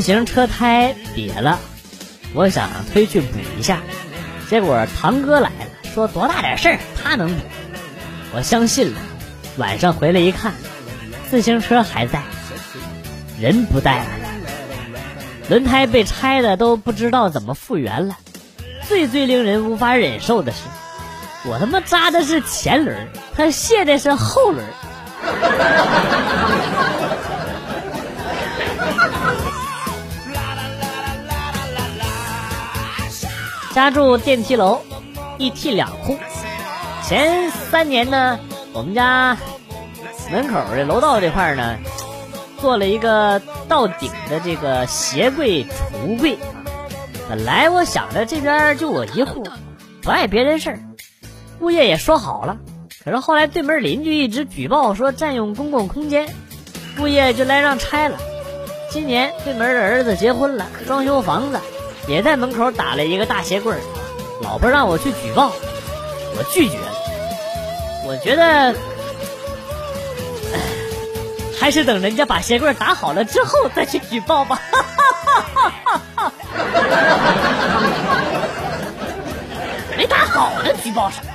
自行车胎瘪了，我想推去补一下，结果堂哥来了，说多大点事儿他能补，我相信了。晚上回来一看，自行车还在，人不在了，轮胎被拆的都不知道怎么复原了。最最令人无法忍受的是，我他妈扎的是前轮，他卸的是后轮。家住电梯楼，一梯两户。前三年呢，我们家门口这楼道这块呢，做了一个到顶的这个鞋柜橱柜。本来我想着这边就我一户，不碍别人事儿，物业也说好了。可是后来对门邻居一直举报说占用公共空间，物业就来让拆了。今年对门的儿子结婚了，装修房子。也在门口打了一个大鞋柜老婆让我去举报，我拒绝了。我觉得还是等人家把鞋柜打好了之后再去举报吧。没打好呢，举报什么？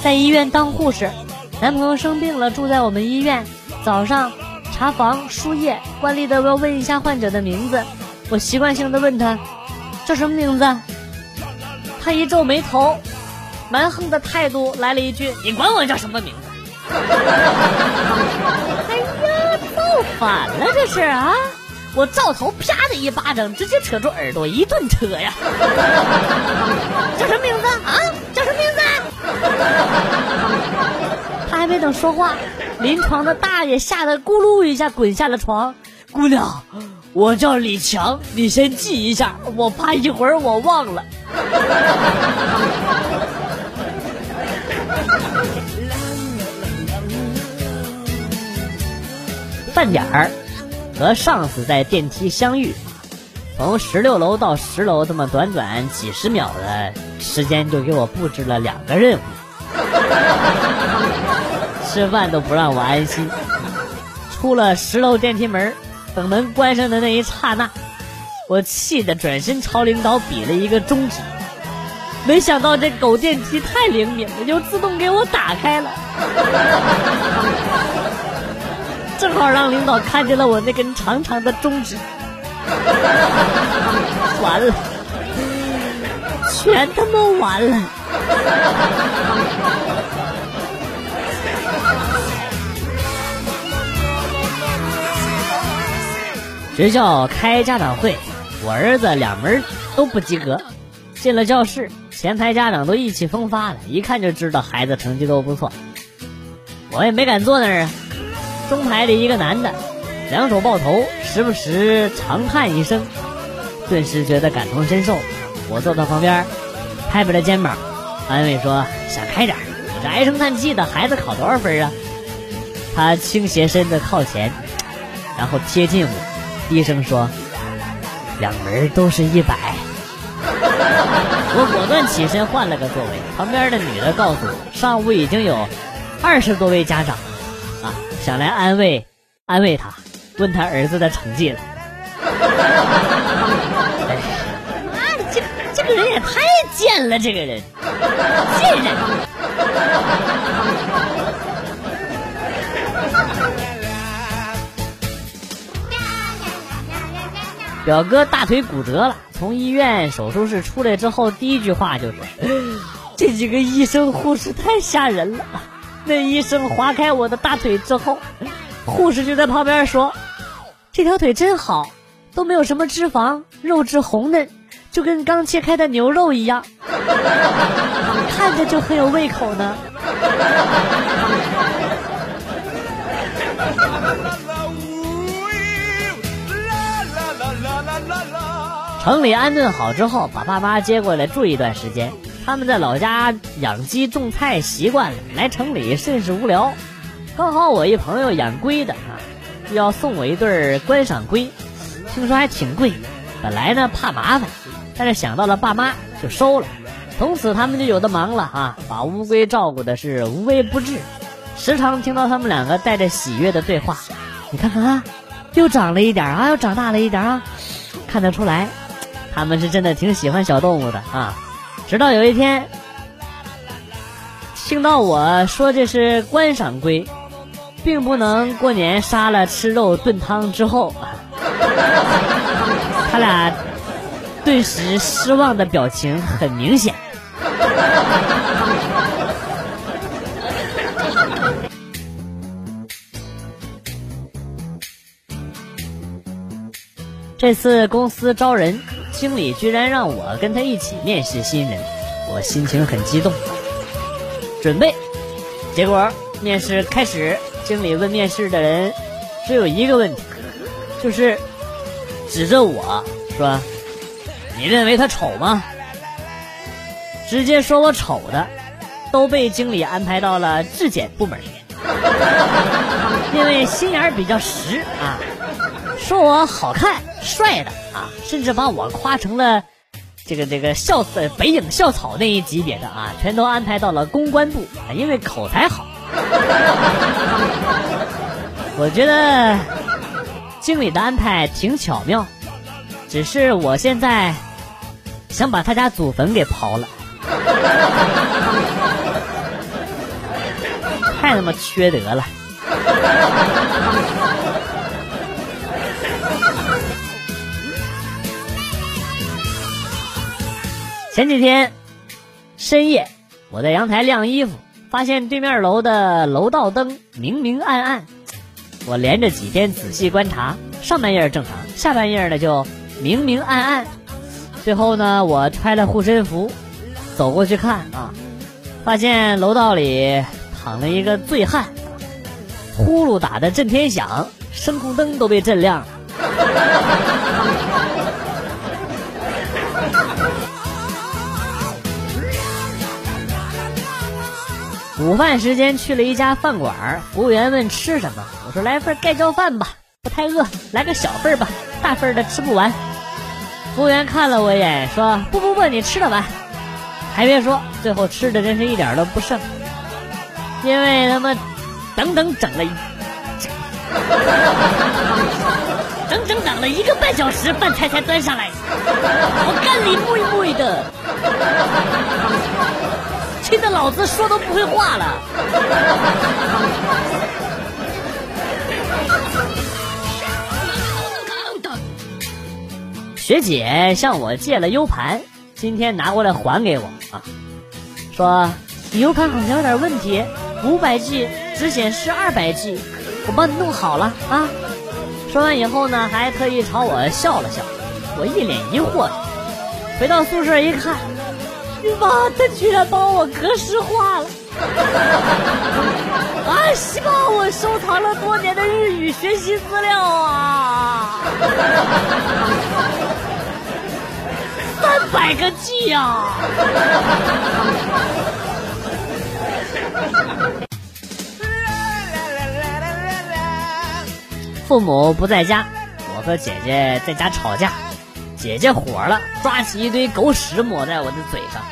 在医院当护士。男朋友生病了，住在我们医院。早上查房输液，惯例的要问一下患者的名字。我习惯性的问他：“叫什么名字？”他一皱眉头，蛮横的态度来了一句：“你管我叫什么名字？” 哎呀，造反了这是啊！我照头啪的一巴掌，直接扯住耳朵一顿扯呀！叫什么名字啊？叫什么名字？他还没等说话，临床的大爷吓得咕噜一下滚下了床。姑娘，我叫李强，你先记一下，我怕一会儿我忘了。饭点儿，和上司在电梯相遇，从十六楼到十楼这么短短几十秒的时间，就给我布置了两个任务。吃饭都不让我安心，出了十楼电梯门，等门关上的那一刹那，我气得转身朝领导比了一个中指，没想到这狗电梯太灵敏了，就自动给我打开了，正好让领导看见了我那根长长的中指，完了，全他妈完了。学校开家长会，我儿子两门都不及格。进了教室，前排家长都意气风发的，一看就知道孩子成绩都不错。我也没敢坐那儿啊。中排的一个男的，两手抱头，时不时长叹一声，顿时觉得感同身受。我坐他旁边，拍拍他肩膀，安慰说：“想开点，你这唉声叹气的孩子考多少分啊？”他倾斜身子靠前，然后贴近我。低声说：“两门都是一百。”我果断起身换了个座位。旁边的女的告诉我，上午已经有二十多位家长啊，想来安慰安慰他，问他儿子的成绩了。哎，妈的，这这个人也太贱了，这个人贱人。表哥大腿骨折了，从医院手术室出来之后，第一句话就是：“这几个医生护士太吓人了。”那医生划开我的大腿之后，护士就在旁边说：“这条腿真好，都没有什么脂肪，肉质红嫩，就跟刚切开的牛肉一样，看着就很有胃口呢。”城里安顿好之后，把爸妈接过来住一段时间。他们在老家养鸡种菜习惯了，来城里甚是无聊。刚好我一朋友养龟的啊，要送我一对观赏龟，听说还挺贵。本来呢怕麻烦，但是想到了爸妈就收了。从此他们就有的忙了啊，把乌龟照顾的是无微不至，时常听到他们两个带着喜悦的对话。你看看啊，又长了一点啊，又长大了一点啊，看得出来，他们是真的挺喜欢小动物的啊。直到有一天，听到我说这是观赏龟，并不能过年杀了吃肉炖汤之后，他俩顿时失望的表情很明显。这次公司招人，经理居然让我跟他一起面试新人，我心情很激动。准备，结果面试开始，经理问面试的人只有一个问题，就是指着我说：“你认为他丑吗？”直接说我丑的，都被经理安排到了质检部门，因为心眼比较实啊。说我好看帅的啊，甚至把我夸成了这个这个校北影校草那一级别的啊，全都安排到了公关部啊，因为口才好。我觉得经理的安排挺巧妙，只是我现在想把他家祖坟给刨了，太他妈缺德了。前几天深夜，我在阳台晾衣服，发现对面楼的楼道灯明明暗暗。我连着几天仔细观察，上半夜正常，下半夜呢就明明暗暗。最后呢，我揣了护身符，走过去看啊，发现楼道里躺了一个醉汉，呼噜打的震天响，声控灯都被震亮了。午饭时间去了一家饭馆，服务员问吃什么，我说来份盖浇饭吧，不太饿，来个小份吧，大份的吃不完。服务员看了我一眼，说不不不，你吃得完。还别说，最后吃的真是一点都不剩，因为他妈整整整了一 整整等了一个半小时，饭菜才端上来，我干你妹妹的！气得老子说都不会话了。学姐向我借了 U 盘，今天拿过来还给我啊，说你 U 盘好像有点问题，五百 G 只显示二百 G，我帮你弄好了啊。说完以后呢，还特意朝我笑了笑，我一脸疑惑，回到宿舍一看。妈，他居然把我格式化了！啊，希望，我收藏了多年的日语学习资料啊，三百个 G 呀！父母不在家，我和姐姐在家吵架。姐姐火了，抓起一堆狗屎抹在我的嘴上，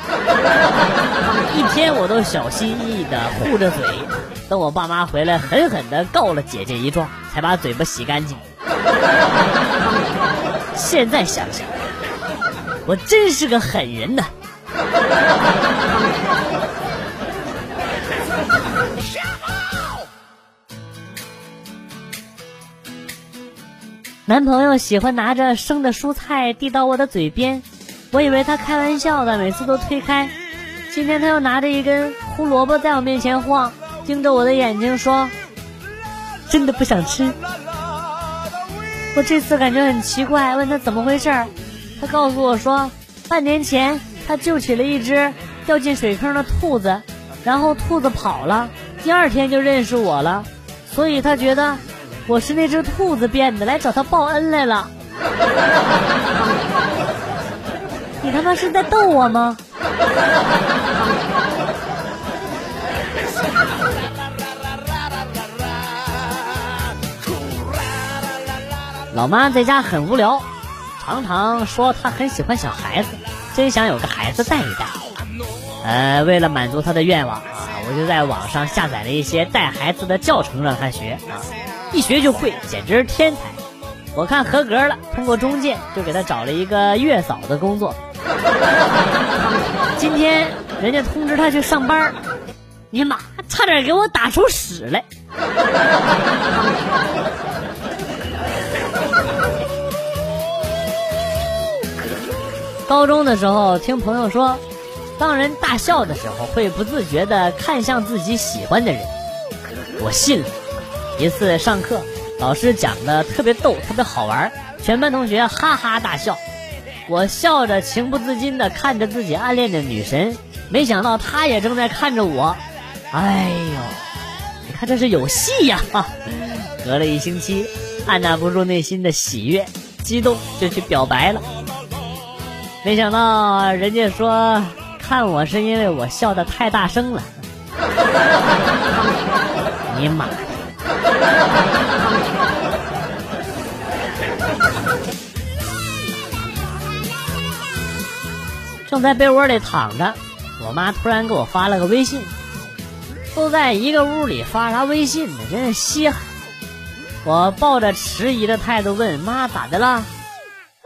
一天我都小心翼翼的护着嘴，等我爸妈回来，狠狠的告了姐姐一状，才把嘴巴洗干净。现在想想，我真是个狠人呐。男朋友喜欢拿着生的蔬菜递到我的嘴边，我以为他开玩笑的，每次都推开。今天他又拿着一根胡萝卜在我面前晃，盯着我的眼睛说：“真的不想吃。”我这次感觉很奇怪，问他怎么回事儿，他告诉我说，半年前他救起了一只掉进水坑的兔子，然后兔子跑了，第二天就认识我了，所以他觉得。我是那只兔子变的，来找他报恩来了。你他妈是在逗我吗？老妈在家很无聊，常常说她很喜欢小孩子，真想有个孩子带一带。呃，为了满足她的愿望啊，我就在网上下载了一些带孩子的教程让她学啊，一学就会，简直是天才。我看合格了，通过中介就给他找了一个月嫂的工作。今天人家通知他去上班，你妈差点给我打出屎来。高中的时候听朋友说，当人大笑的时候会不自觉的看向自己喜欢的人，我信了。一次上课。老师讲的特别逗，特别好玩，全班同学哈哈大笑。我笑着情不自禁地看着自己暗恋的女神，没想到她也正在看着我。哎呦，你看这是有戏呀！隔了一星期，按捺不住内心的喜悦，激动就去表白了。没想到人家说看我是因为我笑得太大声了。你妈！正在被窝里躺着，我妈突然给我发了个微信。都在一个屋里发啥微信呢？真是稀罕。我抱着迟疑的态度问妈：“咋的了？”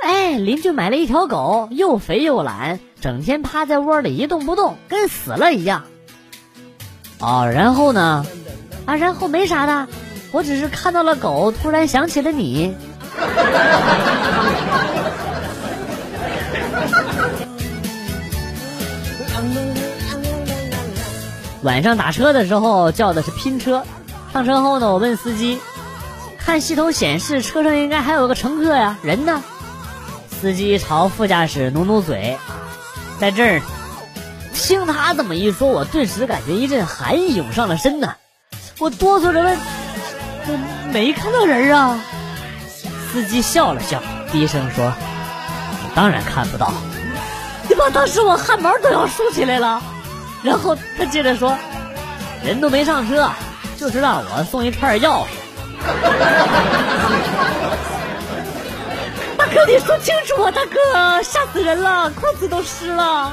哎，邻居买了一条狗，又肥又懒，整天趴在窝里一动不动，跟死了一样。哦，然后呢？啊，然后没啥的，我只是看到了狗，突然想起了你。晚上打车的时候叫的是拼车，上车后呢，我问司机，看系统显示车上应该还有个乘客呀，人呢？司机朝副驾驶努努嘴，在这儿。听他这么一说，我顿时感觉一阵寒意涌上了身呐。我哆嗦着问：“没看到人啊。”司机笑了笑，低声说：“当然看不到。”你妈，当时我汗毛都要竖起来了。然后他接着说：“人都没上车，就是让我送一串钥匙。”大哥，你说清楚啊！大哥，吓死人了，裤子都湿了。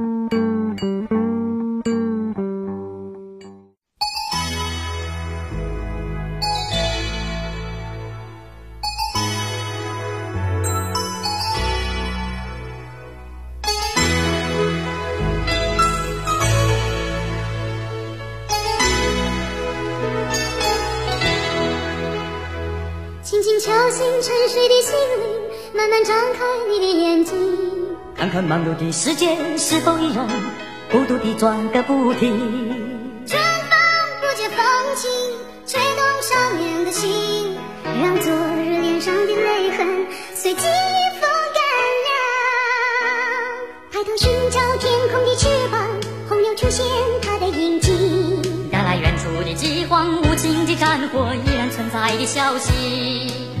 慢慢张开你的眼睛，看看忙碌的世界是否依然孤独地转个不停。春风不解风情，吹动少年的心，让昨日脸上的泪痕随季风干了。抬头寻找天空的翅膀，红又出现它的影迹。带来远处的饥荒，无情的战火依然存在的消息。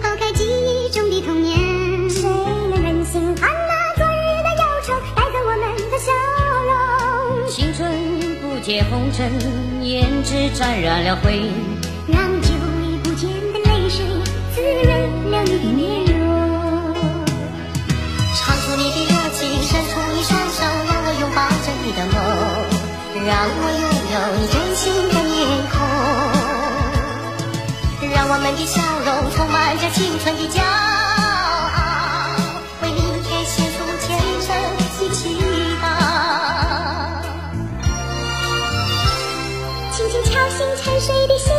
尘，胭脂沾染了灰，让久已不见的泪水滋润了你的面容。唱出你的热情，伸出你双手，让我拥抱着你的梦，让我拥有你真心的面孔，让我们的笑容充满着青春的骄傲，谁的心。